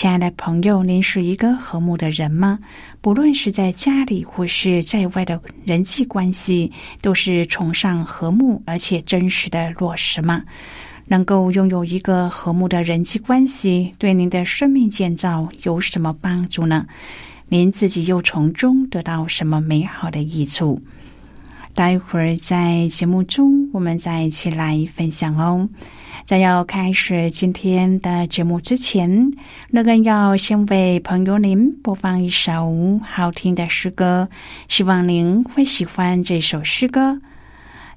亲爱的朋友，您是一个和睦的人吗？不论是在家里或是在外的人际关系，都是崇尚和睦而且真实的落实吗？能够拥有一个和睦的人际关系，对您的生命建造有什么帮助呢？您自己又从中得到什么美好的益处？待会儿在节目中，我们再一起来分享哦。在要开始今天的节目之前，乐根要先为朋友您播放一首好听的诗歌，希望您会喜欢这首诗歌。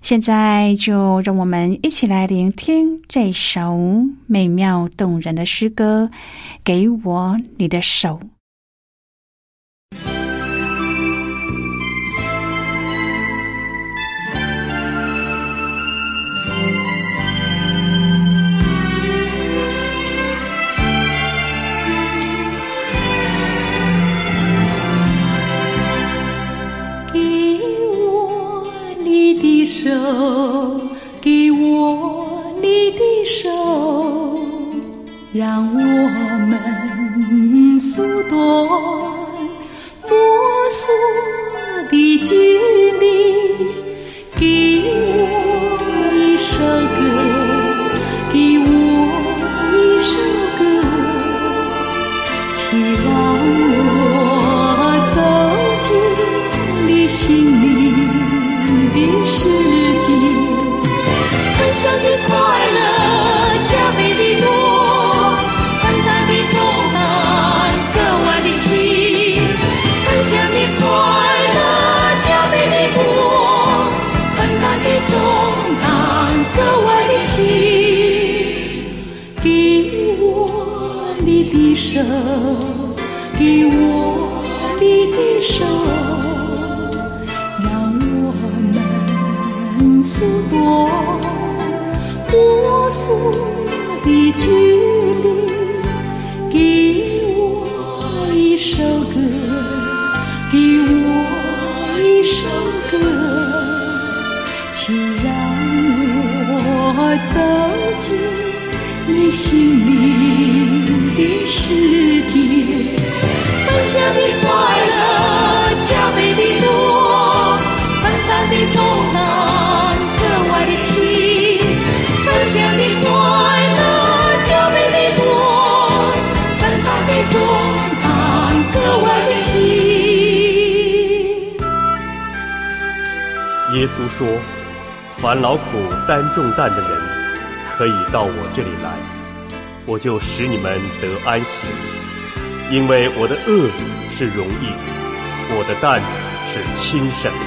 现在就让我们一起来聆听这首美妙动人的诗歌。给我你的手。给我你的手，让我们缩短摸索稣说：“烦劳苦担重担的人，可以到我这里来，我就使你们得安息。因为我的恶是容易，我的担子是轻省的。”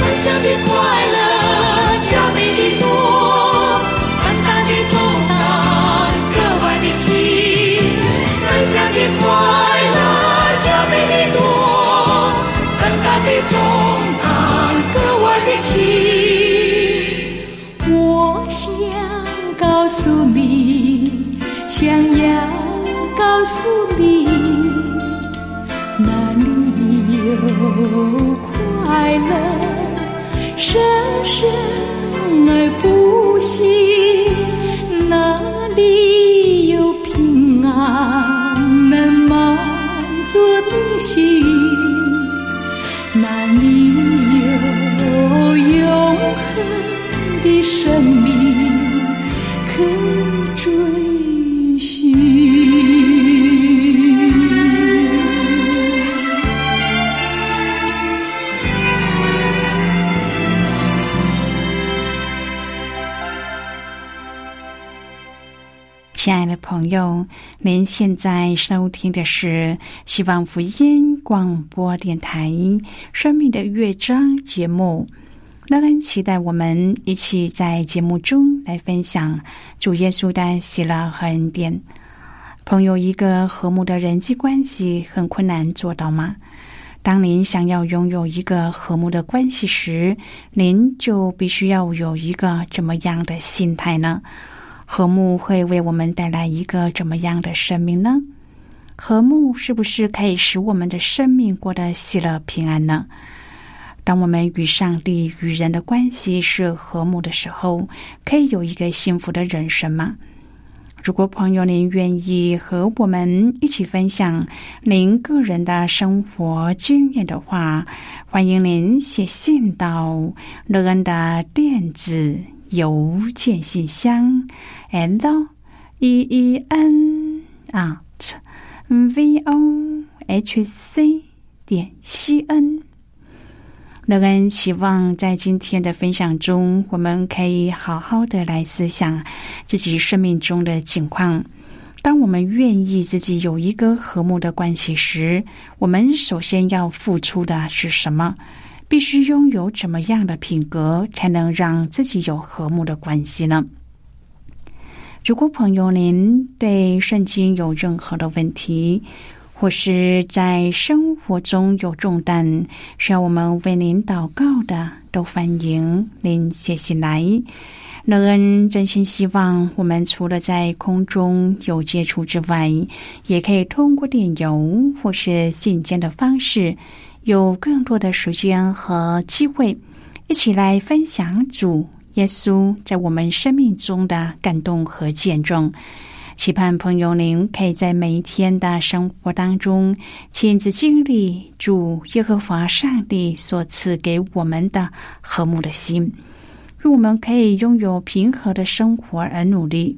分享的快乐朋友，您现在收听的是希望福音广播电台《生命的乐章》节目。乐恩期待我们一起在节目中来分享主耶稣的喜乐和恩典。朋友，一个和睦的人际关系很困难做到吗？当您想要拥有一个和睦的关系时，您就必须要有一个怎么样的心态呢？和睦会为我们带来一个怎么样的生命呢？和睦是不是可以使我们的生命过得喜乐平安呢？当我们与上帝与人的关系是和睦的时候，可以有一个幸福的人生吗？如果朋友您愿意和我们一起分享您个人的生活经验的话，欢迎您写信到乐恩的电子邮件信箱。and e e n at v o h c 点 c n。乐恩希望在今天的分享中，我们可以好好的来思想自己生命中的情况。当我们愿意自己有一个和睦的关系时，我们首先要付出的是什么？必须拥有怎么样的品格，才能让自己有和睦的关系呢？如果朋友您对圣经有任何的问题，或是在生活中有重担需要我们为您祷告的，都欢迎您写信来。乐恩真心希望我们除了在空中有接触之外，也可以通过电邮或是信件的方式，有更多的时间和机会，一起来分享主。耶稣在我们生命中的感动和见证，期盼朋友您可以在每一天的生活当中亲自经历主耶和华上帝所赐给我们的和睦的心，让我们可以拥有平和的生活而努力，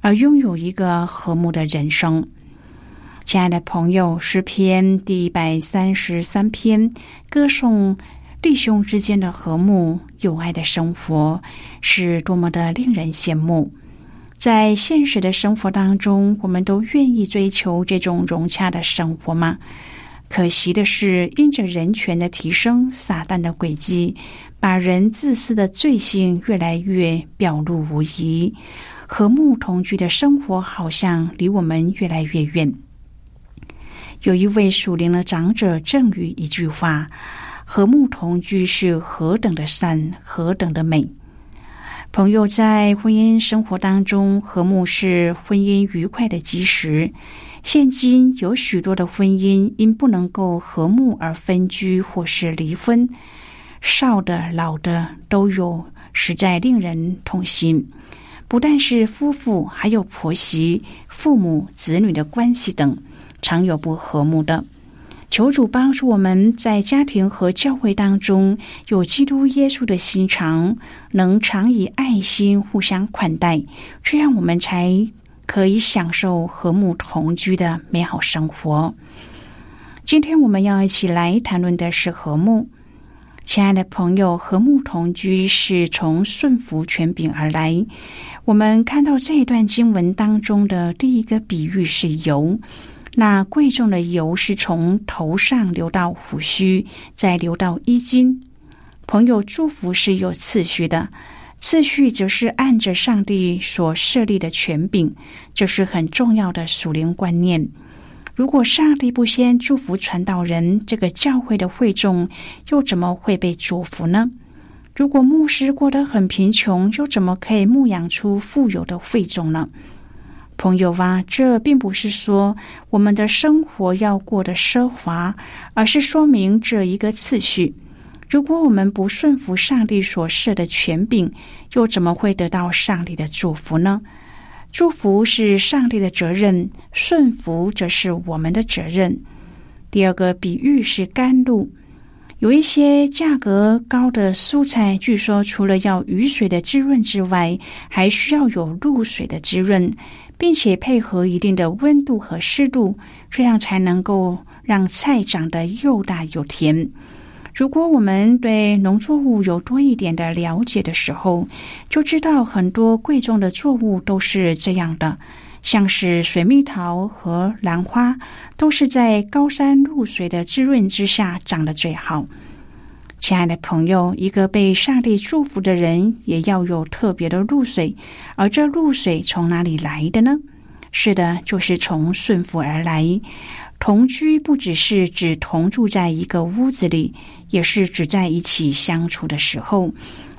而拥有一个和睦的人生。亲爱的朋友，诗篇第一百三十三篇歌颂。弟兄之间的和睦、友爱的生活是多么的令人羡慕！在现实的生活当中，我们都愿意追求这种融洽的生活吗？可惜的是，因着人权的提升，撒旦的诡计把人自私的罪性越来越表露无遗，和睦同居的生活好像离我们越来越远。有一位属灵的长者赠予一句话。和睦同居是何等的善，何等的美！朋友在婚姻生活当中，和睦是婚姻愉快的基石。现今有许多的婚姻因不能够和睦而分居或是离婚，少的老的都有，实在令人痛心。不但是夫妇，还有婆媳、父母、子女的关系等，常有不和睦的。求主帮助我们在家庭和教会当中有基督耶稣的心肠，能常以爱心互相款待，这样我们才可以享受和睦同居的美好生活。今天我们要一起来谈论的是和睦，亲爱的朋友，和睦同居是从顺服权柄而来。我们看到这一段经文当中的第一个比喻是油。那贵重的油是从头上流到胡须，再流到衣襟。朋友祝福是有次序的，次序则是按着上帝所设立的权柄，这是很重要的属灵观念。如果上帝不先祝福传道人，这个教会的会众又怎么会被祝福呢？如果牧师过得很贫穷，又怎么可以牧养出富有的会众呢？朋友啊，这并不是说我们的生活要过得奢华，而是说明这一个次序。如果我们不顺服上帝所设的权柄，又怎么会得到上帝的祝福呢？祝福是上帝的责任，顺服则是我们的责任。第二个比喻是甘露，有一些价格高的蔬菜，据说除了要雨水的滋润之外，还需要有露水的滋润，并且配合一定的温度和湿度，这样才能够让菜长得又大又甜。如果我们对农作物有多一点的了解的时候，就知道很多贵重的作物都是这样的。像是水蜜桃和兰花，都是在高山露水的滋润之下长得最好。亲爱的朋友，一个被上帝祝福的人，也要有特别的露水。而这露水从哪里来的呢？是的，就是从顺服而来。同居不只是指同住在一个屋子里，也是指在一起相处的时候，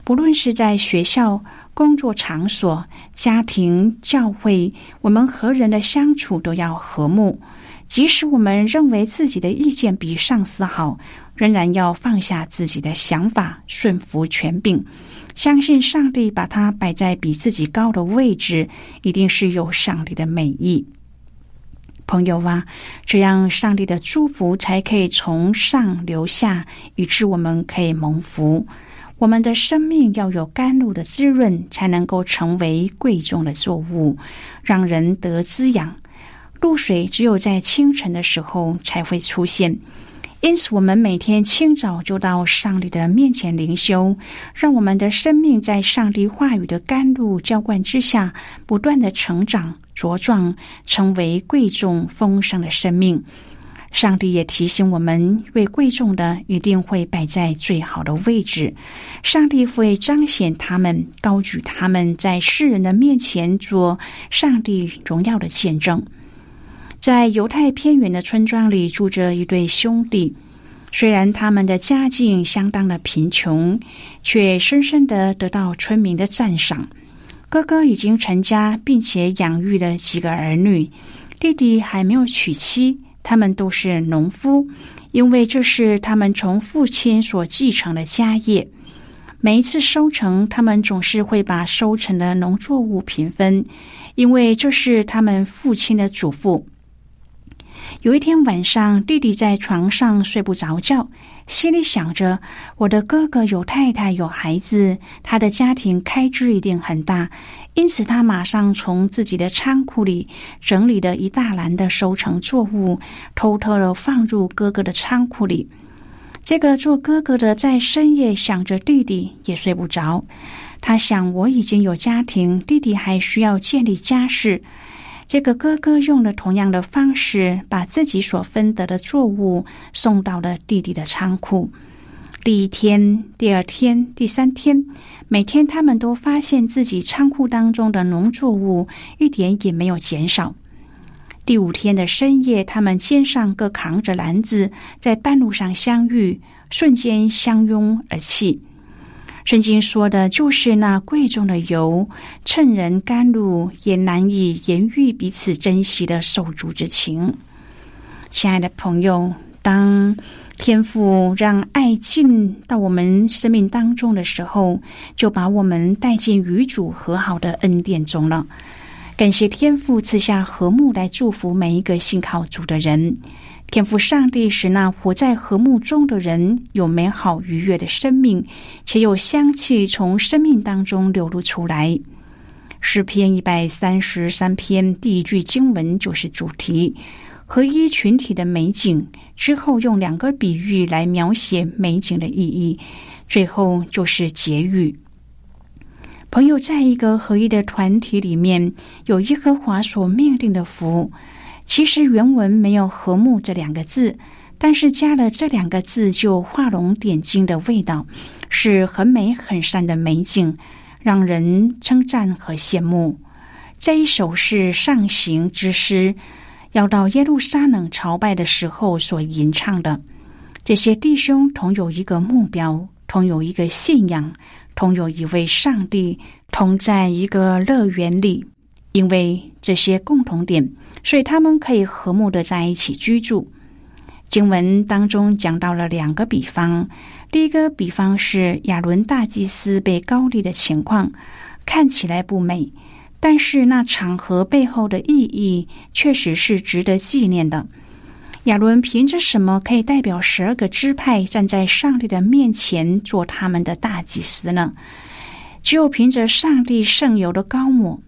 不论是在学校。工作场所、家庭、教会，我们和人的相处都要和睦。即使我们认为自己的意见比上司好，仍然要放下自己的想法，顺服权柄，相信上帝把他摆在比自己高的位置，一定是有上帝的美意。朋友啊，这样上帝的祝福才可以从上流下，以致我们可以蒙福。我们的生命要有甘露的滋润，才能够成为贵重的作物，让人得滋养。露水只有在清晨的时候才会出现，因此我们每天清早就到上帝的面前灵修，让我们的生命在上帝话语的甘露浇灌之下，不断的成长茁壮，成为贵重丰盛的生命。上帝也提醒我们，越贵重的一定会摆在最好的位置。上帝会彰显他们，高举他们，在世人的面前做上帝荣耀的见证。在犹太偏远的村庄里，住着一对兄弟。虽然他们的家境相当的贫穷，却深深的得到村民的赞赏。哥哥已经成家，并且养育了几个儿女，弟弟还没有娶妻。他们都是农夫，因为这是他们从父亲所继承的家业。每一次收成，他们总是会把收成的农作物平分，因为这是他们父亲的嘱咐。有一天晚上，弟弟在床上睡不着觉，心里想着：我的哥哥有太太有孩子，他的家庭开支一定很大。因此，他马上从自己的仓库里整理了一大篮的收成作物，偷偷的放入哥哥的仓库里。这个做哥哥的在深夜想着弟弟，也睡不着。他想：我已经有家庭，弟弟还需要建立家室。这个哥哥用了同样的方式，把自己所分得的作物送到了弟弟的仓库。第一天、第二天、第三天，每天他们都发现自己仓库当中的农作物一点也没有减少。第五天的深夜，他们肩上各扛着篮子，在半路上相遇，瞬间相拥而泣。圣经说的就是那贵重的油，趁人甘露，也难以言喻彼此珍惜的手足之情。亲爱的朋友，当天父让爱进到我们生命当中的时候，就把我们带进与主和好的恩典中了。感谢天父赐下和睦来祝福每一个信靠主的人。天赋上帝使那活在和睦中的人有美好愉悦的生命，且有香气从生命当中流露出来。诗篇一百三十三篇第一句经文就是主题：合一群体的美景。之后用两个比喻来描写美景的意义，最后就是结语。朋友在一个合一的团体里面，有耶和华所命定的福。其实原文没有“和睦”这两个字，但是加了这两个字，就画龙点睛的味道，是很美很善的美景，让人称赞和羡慕。这一首是上行之诗，要到耶路撒冷朝拜的时候所吟唱的。这些弟兄同有一个目标，同有一个信仰，同有一位上帝，同在一个乐园里。因为这些共同点，所以他们可以和睦的在一起居住。经文当中讲到了两个比方，第一个比方是亚伦大祭司被高丽的情况，看起来不美，但是那场合背后的意义确实是值得纪念的。亚伦凭着什么可以代表十二个支派站在上帝的面前做他们的大祭司呢？只有凭着上帝圣油的高抹。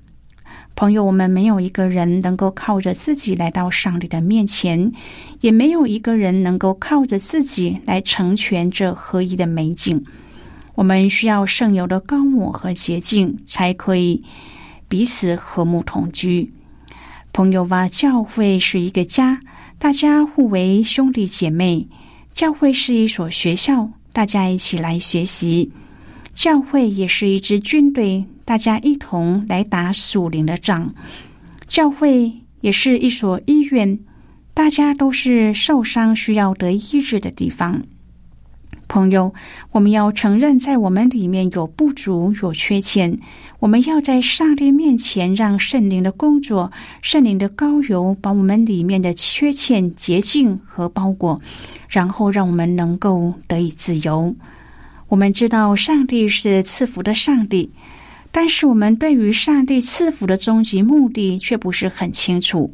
朋友，我们没有一个人能够靠着自己来到上帝的面前，也没有一个人能够靠着自己来成全这合一的美景。我们需要圣油的高抹和洁净，才可以彼此和睦同居。朋友吧，教会是一个家。大家互为兄弟姐妹，教会是一所学校，大家一起来学习；教会也是一支军队，大家一同来打属灵的仗；教会也是一所医院，大家都是受伤需要得医治的地方。朋友，我们要承认，在我们里面有不足、有缺陷。我们要在上帝面前，让圣灵的工作、圣灵的膏油，把我们里面的缺陷洁净和包裹，然后让我们能够得以自由。我们知道上帝是赐福的上帝，但是我们对于上帝赐福的终极目的却不是很清楚。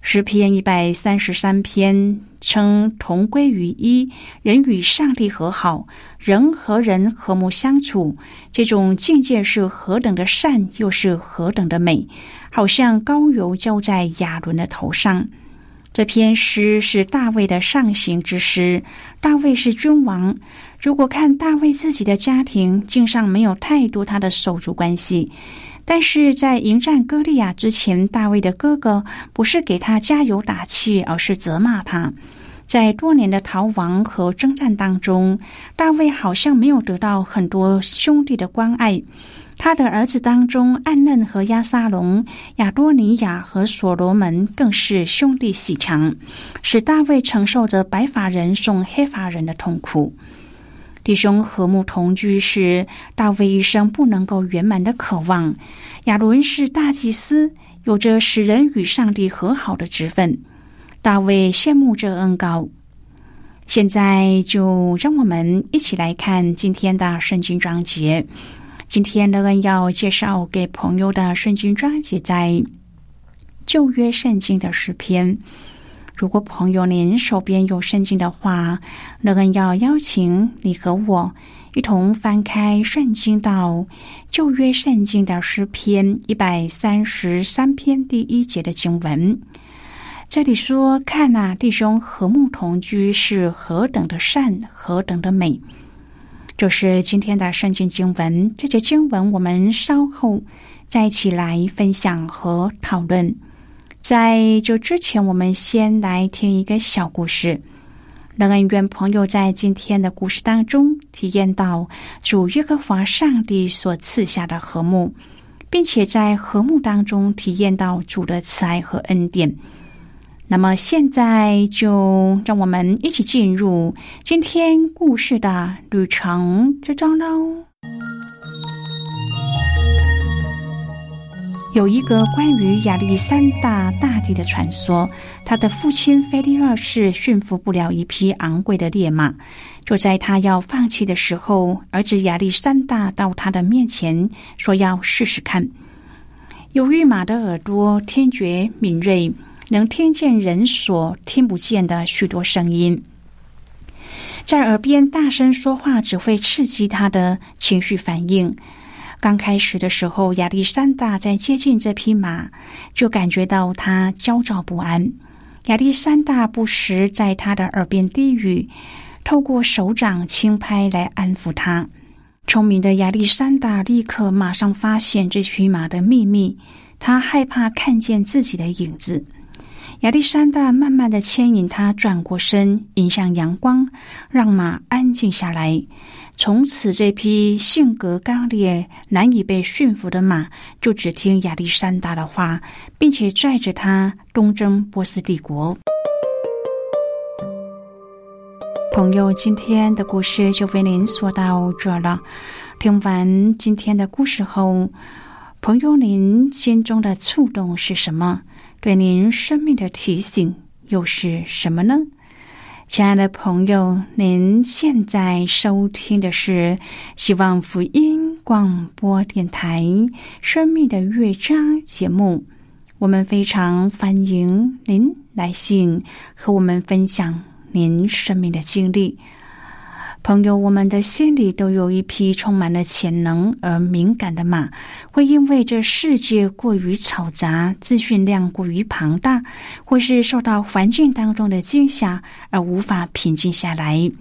诗篇一百三十三篇称同归于一，人与上帝和好，人和人和睦相处，这种境界是何等的善，又是何等的美，好像膏油浇在亚伦的头上。这篇诗是大卫的上行之诗。大卫是君王，如果看大卫自己的家庭，竟上没有太多他的手足关系。但是在迎战歌利亚之前，大卫的哥哥不是给他加油打气，而是责骂他。在多年的逃亡和征战当中，大卫好像没有得到很多兄弟的关爱。他的儿子当中，暗嫩和亚撒龙、亚多尼亚和所罗门更是兄弟喜强，使大卫承受着白发人送黑发人的痛苦。弟兄和睦同居是大卫一生不能够圆满的渴望。亚伦是大祭司，有着使人与上帝和好的职分。大卫羡慕这恩高。现在就让我们一起来看今天的圣经章节。今天乐恩要介绍给朋友的圣经章节在旧约圣经的诗篇。如果朋友您手边有圣经的话，乐恩要邀请你和我一同翻开圣经到旧约圣经的诗篇一百三十三篇第一节的经文。这里说：“看呐，弟兄和睦同居是何等的善，何等的美。”就是今天的圣经经文。这节经文我们稍后再一起来分享和讨论。在这之前，我们先来听一个小故事。让恩愿朋友在今天的故事当中体验到主耶和华上帝所赐下的和睦，并且在和睦当中体验到主的慈爱和恩典。那么，现在就让我们一起进入今天故事的旅程之中喽。有一个关于亚历山大大帝的传说，他的父亲菲利二世驯服不了一匹昂贵的烈马，就在他要放弃的时候，儿子亚历山大到他的面前说要试试看。由于马的耳朵听觉敏锐，能听见人所听不见的许多声音，在耳边大声说话只会刺激他的情绪反应。刚开始的时候，亚历山大在接近这匹马，就感觉到他焦躁不安。亚历山大不时在他的耳边低语，透过手掌轻拍来安抚他。聪明的亚历山大立刻马上发现这匹马的秘密，他害怕看见自己的影子。亚历山大慢慢的牵引他转过身，迎向阳光，让马安静下来。从此，这匹性格刚烈、难以被驯服的马，就只听亚历山大的话，并且载着他东征波斯帝国。朋友，今天的故事就为您说到这了。听完今天的故事后，朋友，您心中的触动是什么？对您生命的提醒又是什么呢？亲爱的朋友，您现在收听的是希望福音广播电台《生命的乐章》节目，我们非常欢迎您来信和我们分享您生命的经历。朋友，我们的心里都有一匹充满了潜能而敏感的马，会因为这世界过于嘈杂、资讯量过于庞大，或是受到环境当中的惊吓而无法平静下来。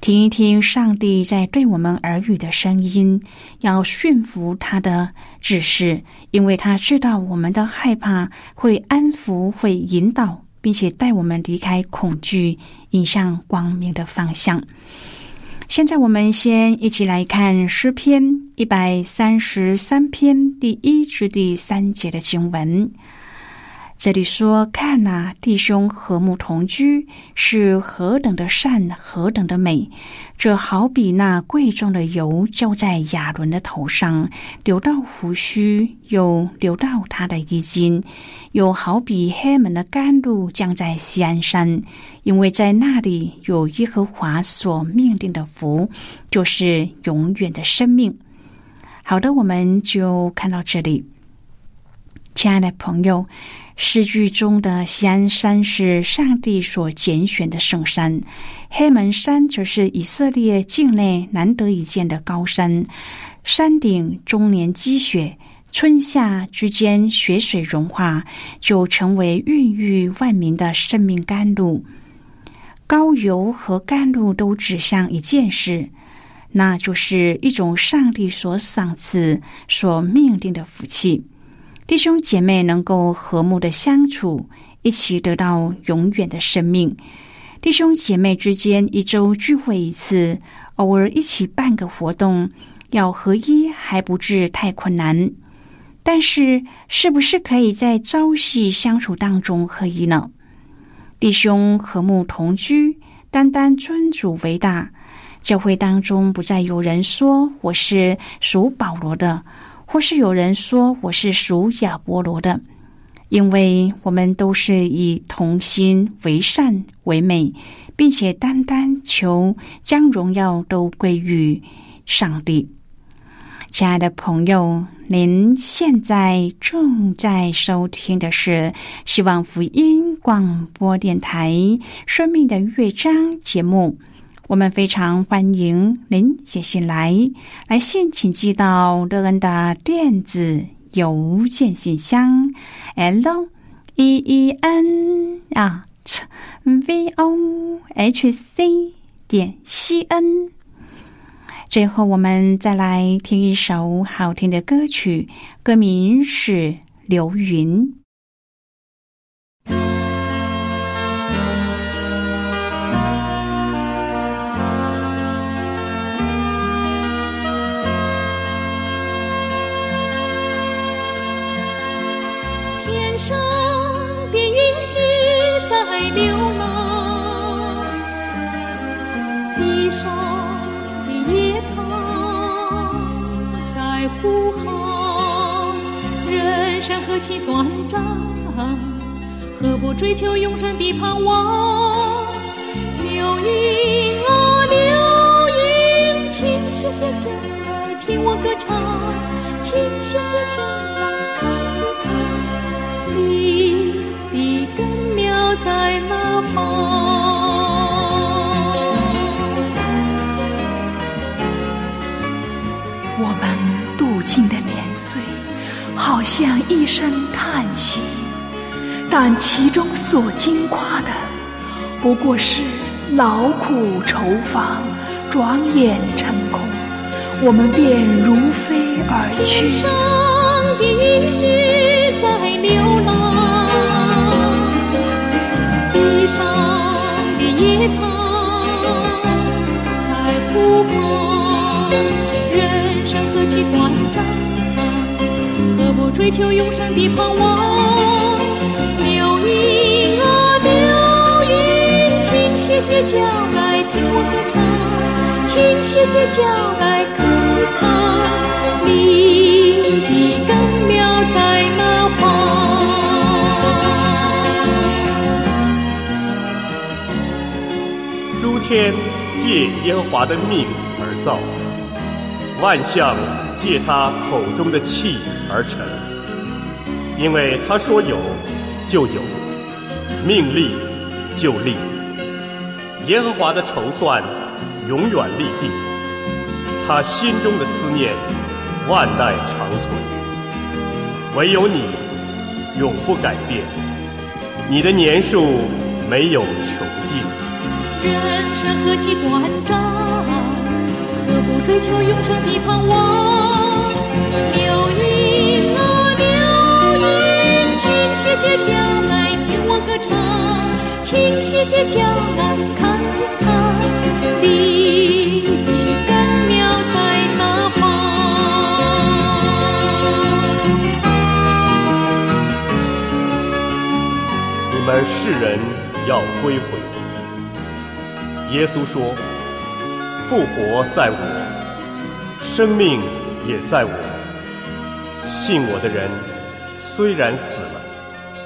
听一听上帝在对我们耳语的声音，要驯服他的指示，因为他知道我们的害怕会安抚、会引导，并且带我们离开恐惧，引向光明的方向。现在我们先一起来看诗篇一百三十三篇第一至第三节的经文。这里说：“看呐，弟兄和睦同居，是何等的善，何等的美！这好比那贵重的油浇在亚伦的头上，流到胡须，又流到他的衣襟；又好比黑门的甘露降在西安山，因为在那里有耶和华所命定的福，就是永远的生命。”好的，我们就看到这里，亲爱的朋友。诗句中的西安山是上帝所拣选的圣山，黑门山则是以色列境内难得一见的高山。山顶终年积雪，春夏之间雪水融化，就成为孕育万民的生命甘露。高油和甘露都指向一件事，那就是一种上帝所赏赐、所命定的福气。弟兄姐妹能够和睦的相处，一起得到永远的生命。弟兄姐妹之间一周聚会一次，偶尔一起办个活动，要合一还不至太困难。但是，是不是可以在朝夕相处当中合一呢？弟兄和睦同居，单单尊主为大。教会当中不再有人说我是属保罗的。或是有人说我是属亚波罗的，因为我们都是以同心为善为美，并且单单求将荣耀都归于上帝。亲爱的朋友，您现在正在收听的是希望福音广播电台《生命的乐章》节目。我们非常欢迎您写信来，来信请寄到乐恩的电子邮件信箱，l e e n 啊 v o h c 点 c n。最后，我们再来听一首好听的歌曲，歌名是《流云》。人生何其短暂，何不追求永生的盼望？流云啊，流云，请歇歇脚听我歌唱，请歇歇脚看一看你的根苗在哪方。我们度尽的年岁，好像一声叹息，但其中所经夸的，不过是劳苦愁烦，转眼成空，我们便如飞而去。天上的允许在流浪。地上的野草在呼唤，求永生的盼望？流云啊流云，请歇歇脚来听我歌唱，请歇歇脚来看看你的根苗在哪方。天借耶和华的命而造，万象借他口中的气而成。因为他说有就有，命立就立。耶和华的筹算永远立定，他心中的思念万代长存。唯有你永不改变，你的年数没有穷尽。人生何其短暂，何不追求永生的盼望？请歇脚来听我歌唱，请歇歇脚来看看你根苗在哪方。你们世人要归回。耶稣说：“复活在我，生命也在我。信我的人，虽然死了，